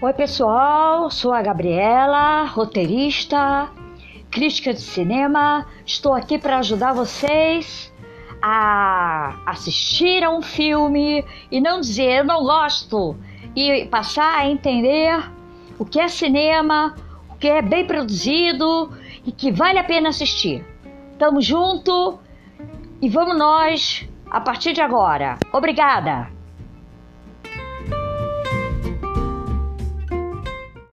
Oi, pessoal, sou a Gabriela, roteirista, crítica de cinema. Estou aqui para ajudar vocês a assistir a um filme e não dizer eu não gosto e passar a entender o que é cinema, o que é bem produzido e que vale a pena assistir. Tamo junto e vamos nós a partir de agora. Obrigada!